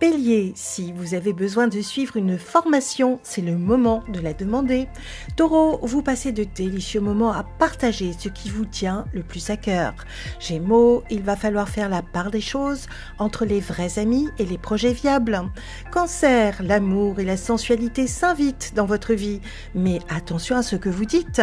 Bélier, si vous avez besoin de suivre une formation, c'est le moment de la demander. Taureau, vous passez de délicieux moments à partager ce qui vous tient le plus à cœur. Gémeaux, il va falloir faire la part des choses entre les vrais amis et les projets viables. Cancer, l'amour et la sensualité s'invitent dans votre vie, mais attention à ce que vous dites.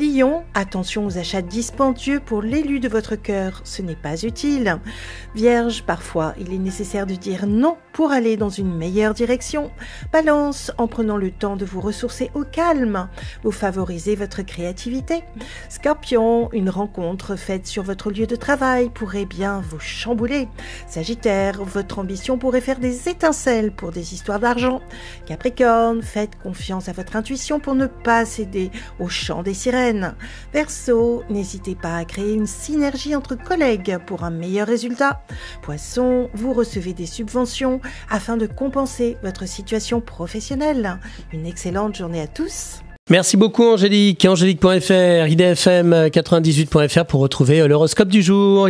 Lion, attention aux achats dispendieux pour l'élu de votre cœur, ce n'est pas utile. Vierge, parfois, il est nécessaire de dire non pour aller dans une meilleure direction. Balance, en prenant le temps de vous ressourcer au calme, vous favorisez votre créativité. Scorpion, une rencontre faite sur votre lieu de travail pourrait bien vous chambouler. Sagittaire, votre ambition pourrait faire des étincelles pour des histoires d'argent. Capricorne, faites confiance à votre intuition pour ne pas céder au chant des sirènes. Verseau, n'hésitez pas à créer une synergie entre collègues pour un meilleur résultat. Poisson, vous recevez des subventions afin de compenser votre situation professionnelle. Une excellente journée à tous. Merci beaucoup Angélique. Angélique.fr, idfm98.fr pour retrouver l'horoscope du jour.